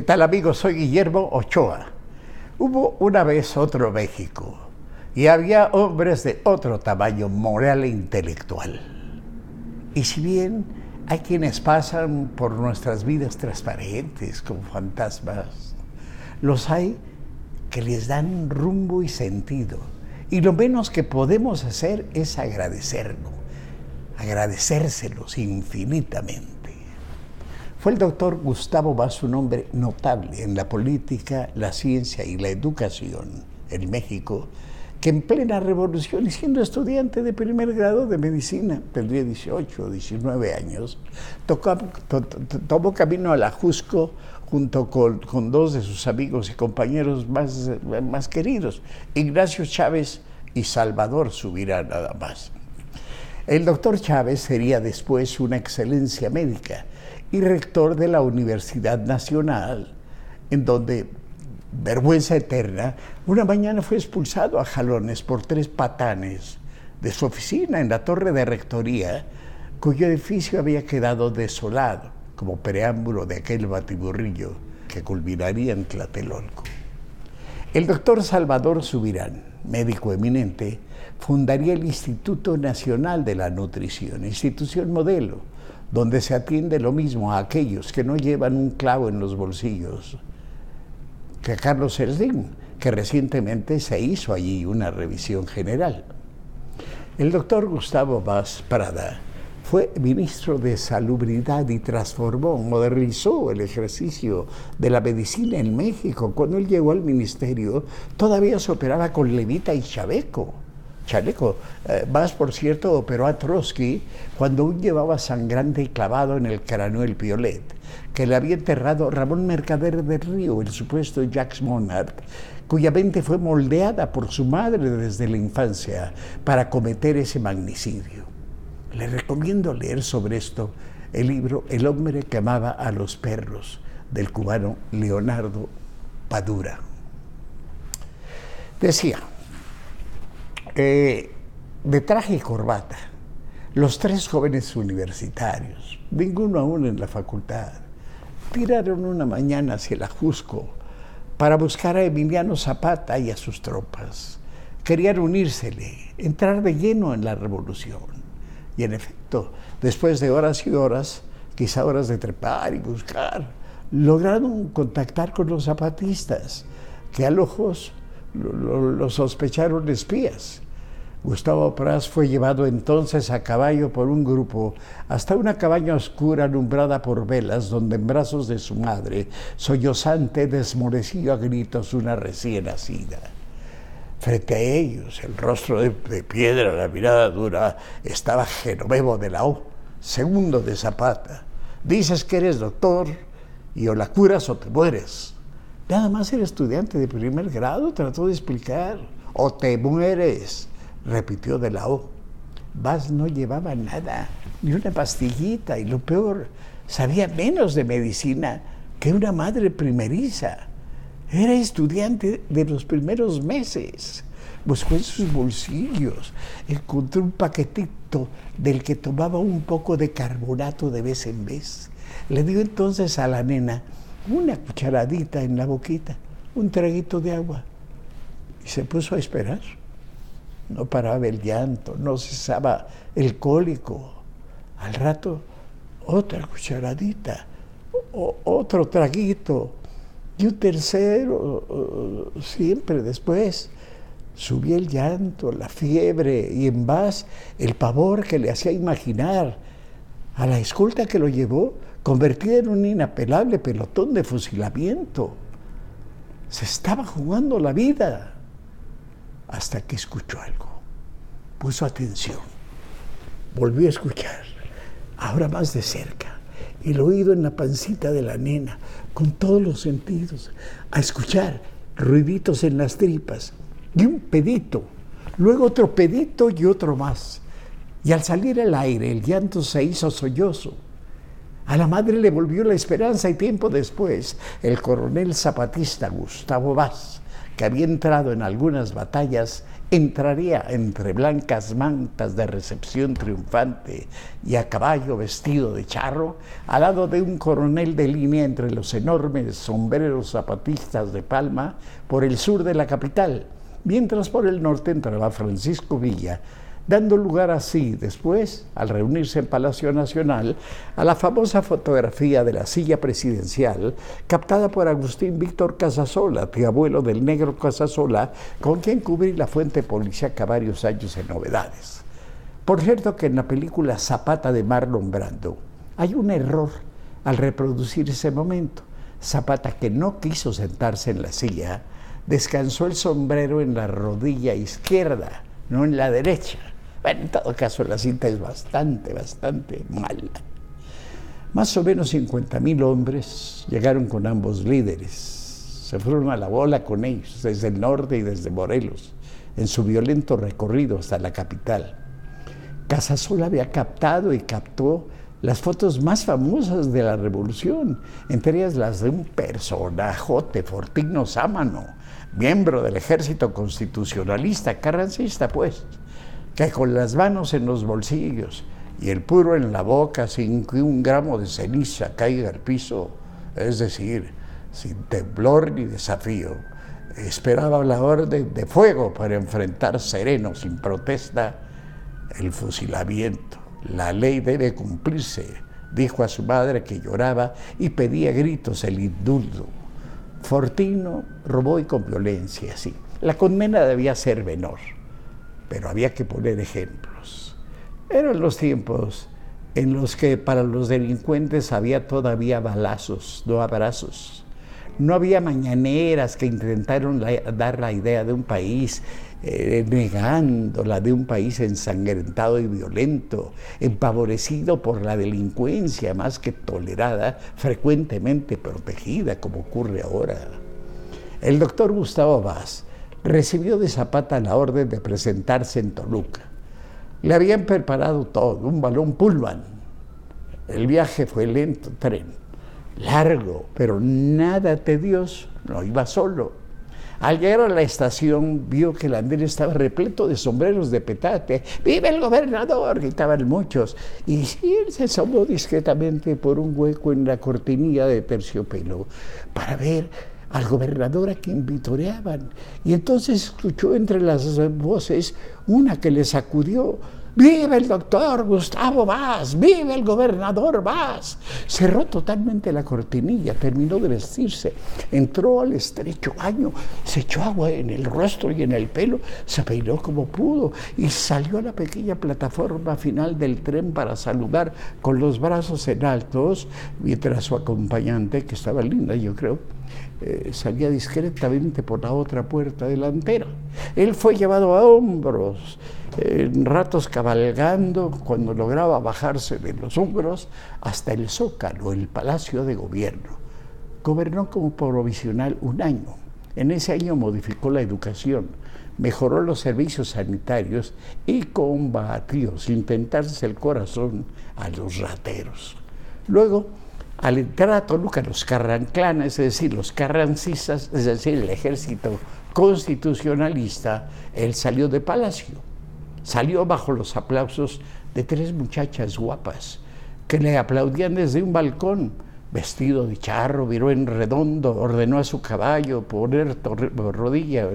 ¿Qué tal amigos? Soy Guillermo Ochoa. Hubo una vez otro México y había hombres de otro tamaño moral e intelectual. Y si bien hay quienes pasan por nuestras vidas transparentes como fantasmas, los hay que les dan rumbo y sentido. Y lo menos que podemos hacer es agradecerlo, agradecérselos infinitamente. Fue el doctor Gustavo Vaz un hombre notable en la política, la ciencia y la educación en México, que en plena revolución y siendo estudiante de primer grado de medicina, tendría 18 o 19 años, tomó camino a la Jusco junto con, dos de sus amigos y compañeros más, más queridos, Ignacio Chávez y Salvador Subirá nada más. El doctor Chávez sería después una excelencia médica y rector de la Universidad Nacional, en donde, vergüenza eterna, una mañana fue expulsado a jalones por tres patanes de su oficina en la torre de rectoría, cuyo edificio había quedado desolado como preámbulo de aquel batiburrillo que culminaría en Tlatelolco. El doctor Salvador Subirán, médico eminente, fundaría el Instituto Nacional de la Nutrición, institución modelo, donde se atiende lo mismo a aquellos que no llevan un clavo en los bolsillos que Carlos Slim, que recientemente se hizo allí una revisión general. El doctor Gustavo Vaz Prada fue ministro de Salubridad y transformó, modernizó el ejercicio de la medicina en México. Cuando él llegó al ministerio, todavía se operaba con levita y chaveco chaleco. Eh, más, por cierto, operó a Trotsky cuando aún llevaba sangrante y clavado en el cráneo el piolet, que le había enterrado Ramón Mercader del Río, el supuesto Jacques Monard, cuya mente fue moldeada por su madre desde la infancia para cometer ese magnicidio. Le recomiendo leer sobre esto el libro El hombre que amaba a los perros del cubano Leonardo Padura. Decía, de traje y corbata, los tres jóvenes universitarios, ninguno aún en la facultad, tiraron una mañana hacia el Ajusco para buscar a Emiliano Zapata y a sus tropas. Querían unírsele, entrar de lleno en la revolución. Y en efecto, después de horas y horas, quizá horas de trepar y buscar, lograron contactar con los zapatistas, que a ojos lo, sospecharon espías. Gustavo Pras fue llevado entonces a caballo por un grupo hasta una cabaña oscura alumbrada por velas, donde en brazos de su madre, sollozante, desmoreció a gritos una recién nacida. Frente a ellos, el rostro de, piedra, la mirada dura, estaba Genovevo de la O, segundo de Zapata. Dices que eres doctor y o la curas o te mueres. Nada más el estudiante de primer grado trató de explicar. O te mueres, repitió de la O. Vaz no llevaba nada, ni una pastillita, y lo peor, sabía menos de medicina que una madre primeriza. Era estudiante de los primeros meses. Buscó en sus bolsillos, encontró un paquetito del que tomaba un poco de carbonato de vez en vez. Le dio entonces a la nena una cucharadita en la boquita, un traguito de agua. Y se puso a esperar. No paraba el llanto, no cesaba el cólico. Al rato, otra cucharadita, otro traguito, y un tercero, siempre después. Subía el llanto, la fiebre y en el pavor que le hacía imaginar a la escolta que lo llevó convertida en un inapelable pelotón de fusilamiento. Se estaba jugando la vida hasta que escuchó algo. Puso atención, volvió a escuchar, ahora más de cerca, el oído en la pancita de la nena, con todos los sentidos, a escuchar ruiditos en las tripas. Y un pedito, luego otro pedito y otro más. Y al salir el aire, el llanto se hizo sollozo a la madre le volvió la esperanza y tiempo después el coronel zapatista Gustavo Vaz, que había entrado en algunas batallas entraría entre blancas mantas de recepción triunfante y a caballo vestido de charro, al lado de un coronel de línea entre los enormes sombreros zapatistas de palma por el sur de la capital, mientras por el norte entraba Francisco Villa, dando lugar así después, al reunirse en Palacio Nacional, a la famosa fotografía de la silla presidencial captada por Agustín Víctor Casasola, abuelo del negro Casasola, con quien cubrí la fuente policíaca varios años en novedades. Por cierto que en la película Zapata de Marlon Brando hay un error al reproducir ese momento. Zapata, que no quiso sentarse en la silla, descansó el sombrero en la rodilla izquierda, no en la derecha. Bueno, en todo caso, la cinta es bastante, bastante mala. Más o menos 50.000 hombres llegaron con ambos líderes. Se fueron a la bola con ellos, desde el norte y desde Morelos, en su violento recorrido hasta la capital. Casasola había captado y captó las fotos más famosas de la revolución, entre ellas las de un personajote, Fortino Sámano, miembro del ejército constitucionalista, carrancista pues, que con las manos en los bolsillos y el puro en la boca sin que un gramo de ceniza caiga al piso, es decir, sin temblor ni desafío, esperaba la orden de fuego para enfrentar sereno, sin protesta, el fusilamiento. La ley debe cumplirse, dijo a su madre que lloraba y pedía gritos el indulto. Fortino robó y con violencia, sí. La condena debía ser menor pero había que poner ejemplos. Eran los tiempos en los que para los delincuentes había todavía balazos, no abrazos. No había mañaneras que intentaron dar la idea de un país eh, negándola de un país ensangrentado y violento, empavorecido por la delincuencia más que tolerada, frecuentemente protegida, como ocurre ahora. El doctor Gustavo Vaz recibió de Zapata la orden de presentarse en Toluca. Le habían preparado todo, un balón Pullman. El viaje fue lento, tren, largo, pero nada tedioso, no iba solo. Al llegar a la estación vio que el andén estaba repleto de sombreros de petate. ¡Vive el gobernador! gritaban muchos. Y él se asomó discretamente por un hueco en la cortinilla de terciopelo para ver al gobernador a quien vitoreaban. Y entonces escuchó entre las voces una que le sacudió. ¡Vive el doctor Gustavo Vaz! ¡Vive el gobernador Vaz! Cerró totalmente la cortinilla, terminó de vestirse, entró al estrecho baño, se echó agua en el rostro y en el pelo, se peinó como pudo y salió a la pequeña plataforma final del tren para saludar con los brazos en altos, mientras su acompañante, que estaba linda yo creo, eh, salía discretamente por la otra puerta delantera. Él fue llevado a hombros, en ratos cabalgando, cuando lograba bajarse de los hombros hasta el Zócalo, el Palacio de Gobierno. Gobernó como provisional un año. En ese año modificó la educación, mejoró los servicios sanitarios y combatió sin tentarse el corazón a los rateros. Luego al entrar a Toluca los carranclanes, es decir, los carrancistas, es decir, el ejército constitucionalista, él salió de palacio. Salió bajo los aplausos de tres muchachas guapas que le aplaudían desde un balcón. Vestido de charro, viró en redondo, ordenó a su caballo poner rodilla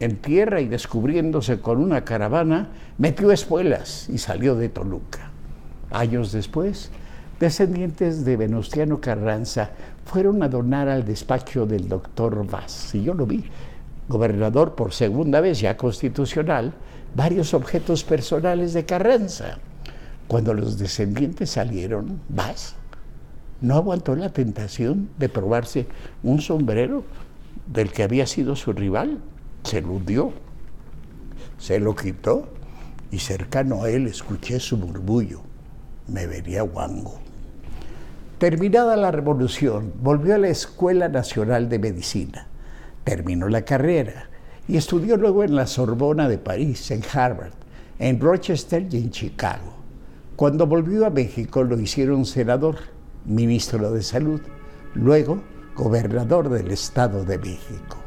en tierra y descubriéndose con una caravana, metió espuelas y salió de Toluca. Años después, descendientes de Venustiano Carranza fueron a donar al despacho del doctor Vaz, y yo lo vi, gobernador por segunda vez ya constitucional, varios objetos personales de Carranza. Cuando los descendientes salieron, Vaz no aguantó la tentación de probarse un sombrero del que había sido su rival, se lo dio, se lo quitó y cercano a él escuché su murmullo, me vería guango. Terminada la revolución, volvió a la Escuela Nacional de Medicina, terminó la carrera y estudió luego en la Sorbona de París, en Harvard, en Rochester y en Chicago. Cuando volvió a México lo hicieron senador, ministro de Salud, luego gobernador del Estado de México.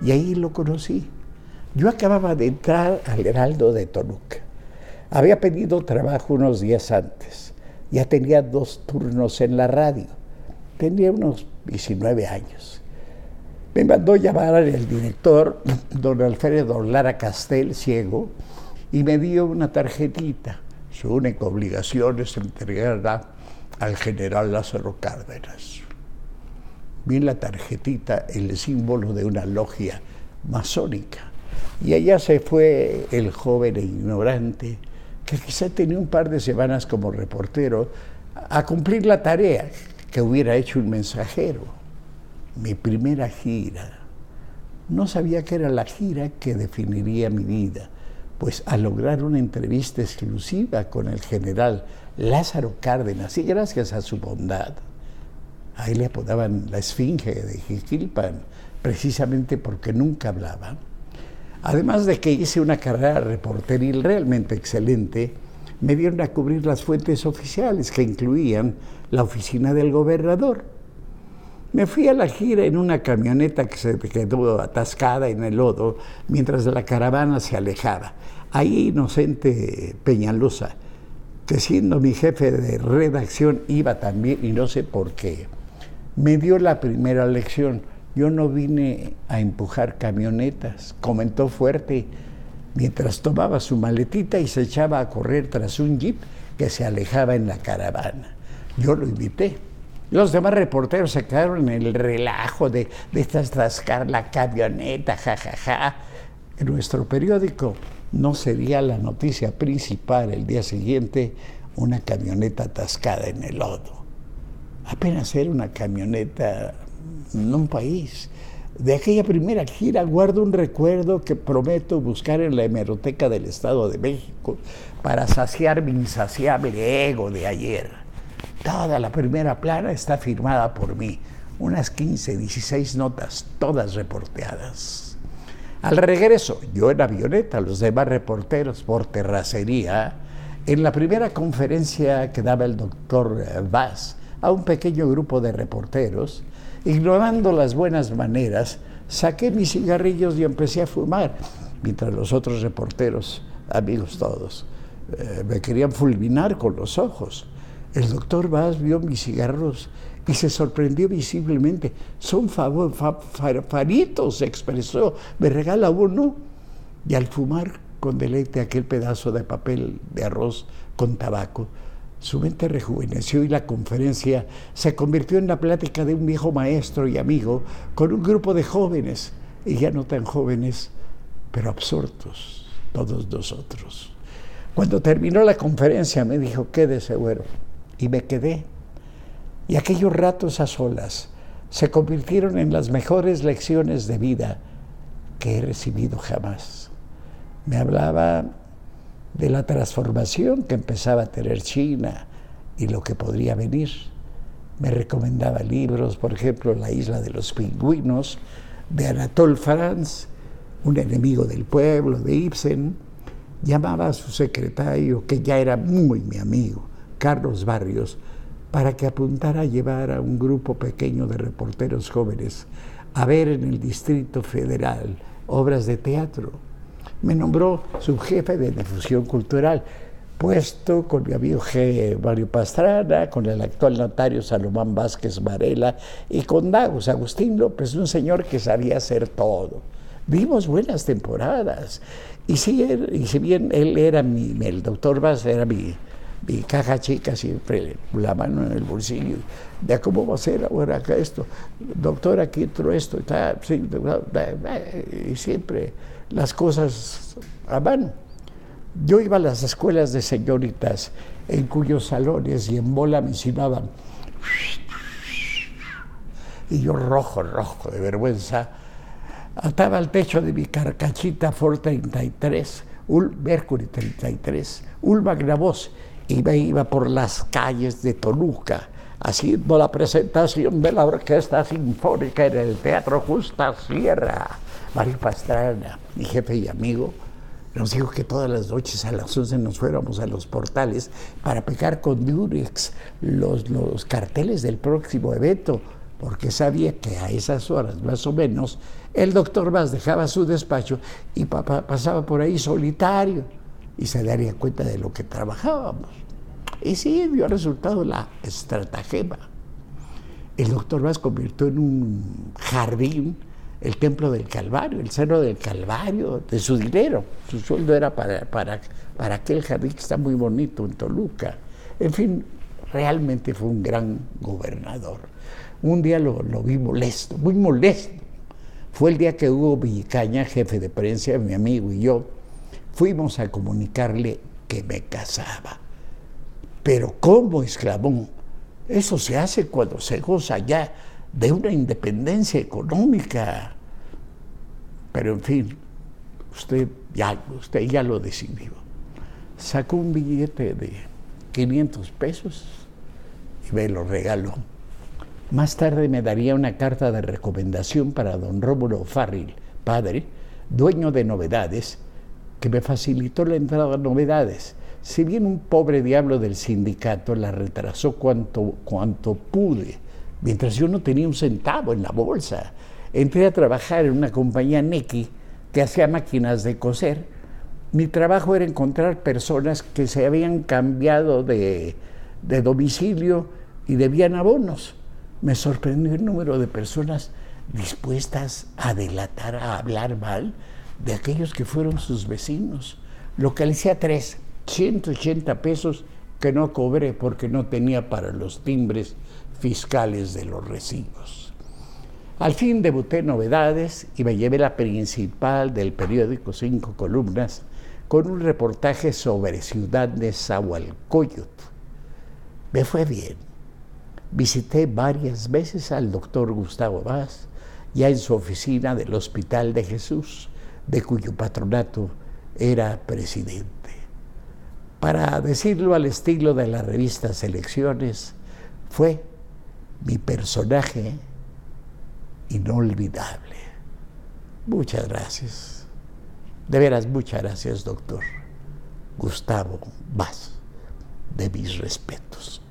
Y ahí lo conocí. Yo acababa de entrar al Heraldo de Toluca. Había pedido trabajo unos días antes. Ya tenía dos turnos en la radio. Tenía unos 19 años. Me mandó llamar el director, don Alfredo Lara Castel, ciego, y me dio una tarjetita. Su única obligación es entregarla al general Lázaro Cárdenas. Vi la tarjetita el símbolo de una logia masónica. Y allá se fue el joven e ignorante, que quizá tenía un par de semanas como reportero, a cumplir la tarea que hubiera hecho un mensajero. Mi primera gira. No sabía que era la gira que definiría mi vida, pues al lograr una entrevista exclusiva con el general Lázaro Cárdenas, y gracias a su bondad, ahí le apodaban la Esfinge de Jiquilpan, precisamente porque nunca hablaba. Además de que hice una carrera reporteril realmente excelente, me dieron a cubrir las fuentes oficiales que incluían la oficina del gobernador. Me fui a la gira en una camioneta que se quedó atascada en el lodo mientras la caravana se alejaba. Ahí inocente Peñalosa, que siendo mi jefe de redacción iba también y no sé por qué, me dio la primera lección. Yo no vine a empujar camionetas, comentó fuerte mientras tomaba su maletita y se echaba a correr tras un jeep que se alejaba en la caravana. Yo lo invité. Los demás reporteros se quedaron en el relajo de, de la camioneta, jajaja. Ja, ja. En nuestro periódico no sería la noticia principal el día siguiente una camioneta atascada en el lodo. Apenas era una camioneta en un país. De aquella primera gira guardo un recuerdo que prometo buscar en la hemeroteca del Estado de México para saciar mi insaciable ego de ayer. Toda la primera plana está firmada por mí, unas 15, 16 notas, todas reporteadas. Al regreso, yo en avioneta, los demás reporteros por terracería, en la primera conferencia que daba el doctor Vaz a un pequeño grupo de reporteros, ignorando las buenas maneras, saqué mis cigarrillos y empecé a fumar, mientras los otros reporteros, amigos todos, eh, me querían fulminar con los ojos. El doctor Vaz vio mis cigarros y se sorprendió visiblemente. Son faritos, expresó. Me regala uno. Y al fumar con deleite aquel pedazo de papel de arroz con tabaco, su mente rejuveneció y la conferencia se convirtió en la plática de un viejo maestro y amigo con un grupo de jóvenes, y ya no tan jóvenes, pero absortos, todos nosotros. Cuando terminó la conferencia me dijo, quédese, güero. Y me quedé. Y aquellos ratos a solas se convirtieron en las mejores lecciones de vida que he recibido jamás. Me hablaba de la transformación que empezaba a tener China y lo que podría venir. Me recomendaba libros, por ejemplo, La isla de los pingüinos, de Anatole France, Un enemigo del pueblo, de Ibsen. Llamaba a su secretario, que ya era muy mi amigo, Carlos Barrios, para que apuntara a llevar a un grupo pequeño de reporteros jóvenes a ver en el Distrito Federal obras de teatro me nombró subjefe de difusión cultural, puesto con mi amigo G. Mario Pastrana, con el actual notario Salomón Vázquez Varela y con Dagos Agustín López, un señor que sabía hacer todo. Vimos buenas temporadas. Y si, y si bien él era mi, el doctor Vaz era mi, mi caja chica, siempre la mano en el bolsillo, de cómo va a ser ahora acá esto, doctor, aquí entró esto, está, y siempre las cosas a mano. Yo iba a las escuelas de señoritas en cuyos salones y en bola me silbaban. Y yo rojo, rojo de vergüenza, ataba al techo de mi carcachita Ford 33, Mercury 33, un voz me iba por las calles de Toluca haciendo la presentación de la Orquesta Sinfónica en el Teatro Justa Sierra. Mario Pastrana, mi jefe y amigo, nos dijo que todas las noches a las 11 nos fuéramos a los portales para pegar con Durex los, los carteles del próximo evento. porque sabía que a esas horas más o menos el doctor Vaz dejaba su despacho y pasaba por ahí solitario y se daría cuenta de lo que trabajábamos. Y sí, dio resultado la estratagema. El doctor Vaz convirtió en un jardín el templo del Calvario, el cerro del Calvario, de su dinero. Su sueldo era para, para, para aquel jardín que está muy bonito en Toluca. En fin, realmente fue un gran gobernador. Un día lo, lo vi molesto, muy molesto. Fue el día que Hugo Villicaña, jefe de prensa, mi amigo y yo, fuimos a comunicarle que me casaba. Pero ¿cómo? exclamó. Eso se hace cuando se goza ya de una independencia económica. Pero en fin, usted ya, usted ya lo decidió. Sacó un billete de 500 pesos y me lo regaló. Más tarde me daría una carta de recomendación para don Rómulo Farril, padre, dueño de novedades, que me facilitó la entrada a novedades. Si bien un pobre diablo del sindicato la retrasó cuanto, cuanto pude, mientras yo no tenía un centavo en la bolsa. Entré a trabajar en una compañía Neki que hacía máquinas de coser. Mi trabajo era encontrar personas que se habían cambiado de, de domicilio y debían abonos. Me sorprendió el número de personas dispuestas a delatar, a hablar mal de aquellos que fueron sus vecinos. Localicé a tres, 180 pesos que no cobré porque no tenía para los timbres fiscales de los recibos. Al fin debuté Novedades y me llevé la principal del periódico Cinco Columnas con un reportaje sobre Ciudad de Zahualcoyot. Me fue bien. Visité varias veces al doctor Gustavo Vaz, ya en su oficina del Hospital de Jesús, de cuyo patronato era presidente. Para decirlo al estilo de la revista Selecciones, fue mi personaje inolvidable. Muchas gracias. De veras, muchas gracias, doctor. Gustavo Vaz, de mis respetos.